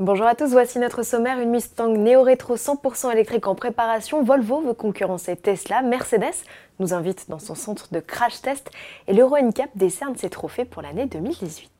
Bonjour à tous, voici notre sommaire. Une Mustang néo-rétro 100% électrique en préparation. Volvo veut concurrencer Tesla. Mercedes nous invite dans son centre de crash test. Et l'Euro NCAP décerne ses trophées pour l'année 2018.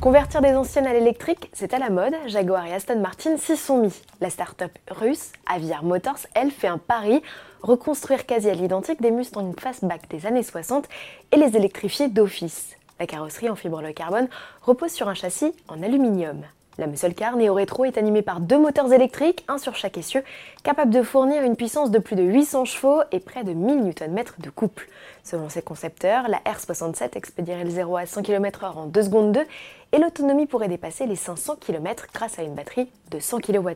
Convertir des anciennes à l'électrique, c'est à la mode. Jaguar et Aston Martin s'y sont mis. La start-up russe Aviar Motors, elle, fait un pari reconstruire quasi à l'identique des Mustang fastback des années 60 et les électrifier d'office. La carrosserie en fibre de carbone repose sur un châssis en aluminium. La muscle car néo-rétro est animée par deux moteurs électriques, un sur chaque essieu, capable de fournir une puissance de plus de 800 chevaux et près de 1000 Nm de couple. Selon ses concepteurs, la R67 expédierait le 0 à 100 km/h en 2 secondes 2 et l'autonomie pourrait dépasser les 500 km grâce à une batterie de 100 kWh.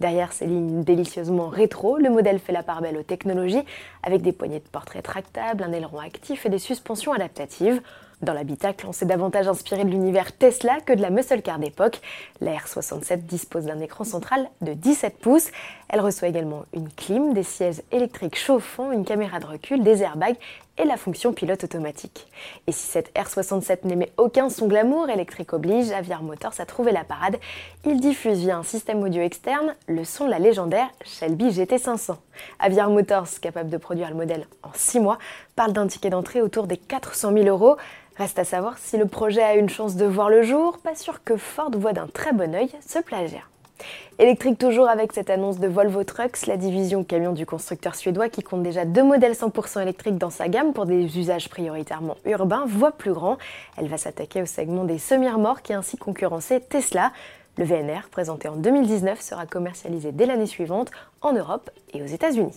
Derrière ces lignes délicieusement rétro, le modèle fait la part belle aux technologies avec des poignées de portrait tractables, un aileron actif et des suspensions adaptatives. Dans l'habitacle, on s'est davantage inspiré de l'univers Tesla que de la muscle car d'époque. La R67 dispose d'un écran central de 17 pouces. Elle reçoit également une clim, des sièges électriques chauffants, une caméra de recul, des airbags et la fonction pilote automatique. Et si cette R67 n'émet aucun son glamour, électrique oblige, Aviar Motors a trouvé la parade. Il diffuse via un système audio externe le son de la légendaire Shelby GT500. Aviar Motors, capable de produire le modèle en 6 mois, parle d'un ticket d'entrée autour des 400 000 euros. Reste à savoir si le projet a une chance de voir le jour, pas sûr que Ford voit d'un très bon œil ce plagiat. Électrique toujours avec cette annonce de Volvo Trucks, la division camion du constructeur suédois qui compte déjà deux modèles 100% électriques dans sa gamme pour des usages prioritairement urbains, voit plus grand. Elle va s'attaquer au segment des semi-remorques et ainsi concurrencer Tesla. Le VNR, présenté en 2019, sera commercialisé dès l'année suivante en Europe et aux États-Unis.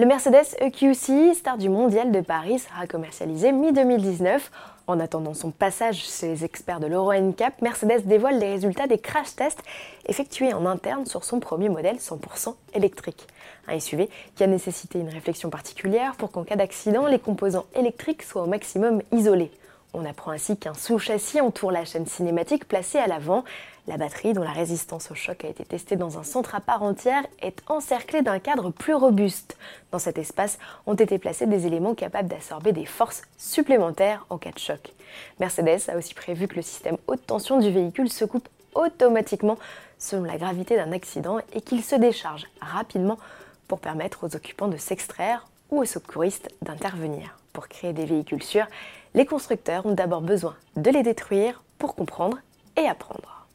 Le Mercedes EQC, star du mondial de Paris, sera commercialisé mi-2019. En attendant son passage chez les experts de l'Euro NCAP, Mercedes dévoile les résultats des crash tests effectués en interne sur son premier modèle 100% électrique. Un SUV qui a nécessité une réflexion particulière pour qu'en cas d'accident, les composants électriques soient au maximum isolés. On apprend ainsi qu'un sous-châssis entoure la chaîne cinématique placée à l'avant. La batterie, dont la résistance au choc a été testée dans un centre à part entière, est encerclée d'un cadre plus robuste. Dans cet espace ont été placés des éléments capables d'absorber des forces supplémentaires en cas de choc. Mercedes a aussi prévu que le système haute tension du véhicule se coupe automatiquement selon la gravité d'un accident et qu'il se décharge rapidement pour permettre aux occupants de s'extraire ou aux secouristes d'intervenir. Pour créer des véhicules sûrs, les constructeurs ont d'abord besoin de les détruire pour comprendre et apprendre.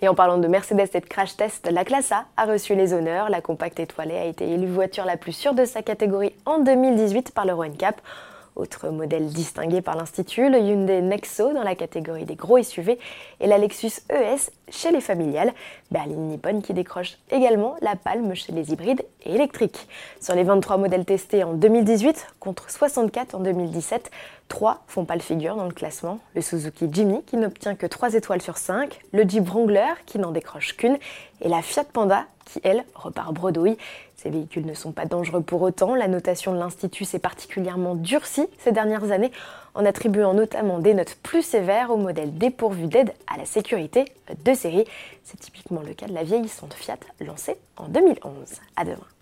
Et en parlant de Mercedes et de crash test, la classe A a reçu les honneurs. La compacte étoilée a été élue voiture la plus sûre de sa catégorie en 2018 par le NCAP. Autre modèle distingué par l'Institut, le Hyundai Nexo dans la catégorie des gros SUV et la Lexus ES chez les familiales. Berline Nippon qui décroche également la palme chez les hybrides et électriques. Sur les 23 modèles testés en 2018 contre 64 en 2017, 3 font pas le figure dans le classement. Le Suzuki Jimny qui n'obtient que 3 étoiles sur 5, le Jeep Wrangler qui n'en décroche qu'une et la Fiat Panda qui, elle, repart bredouille. Ces véhicules ne sont pas dangereux pour autant. La notation de l'Institut s'est particulièrement durcie ces dernières années en attribuant notamment des notes plus sévères aux modèles dépourvus d'aide à la sécurité de série. C'est typiquement le cas de la vieillissante Fiat lancée en 2011. À demain.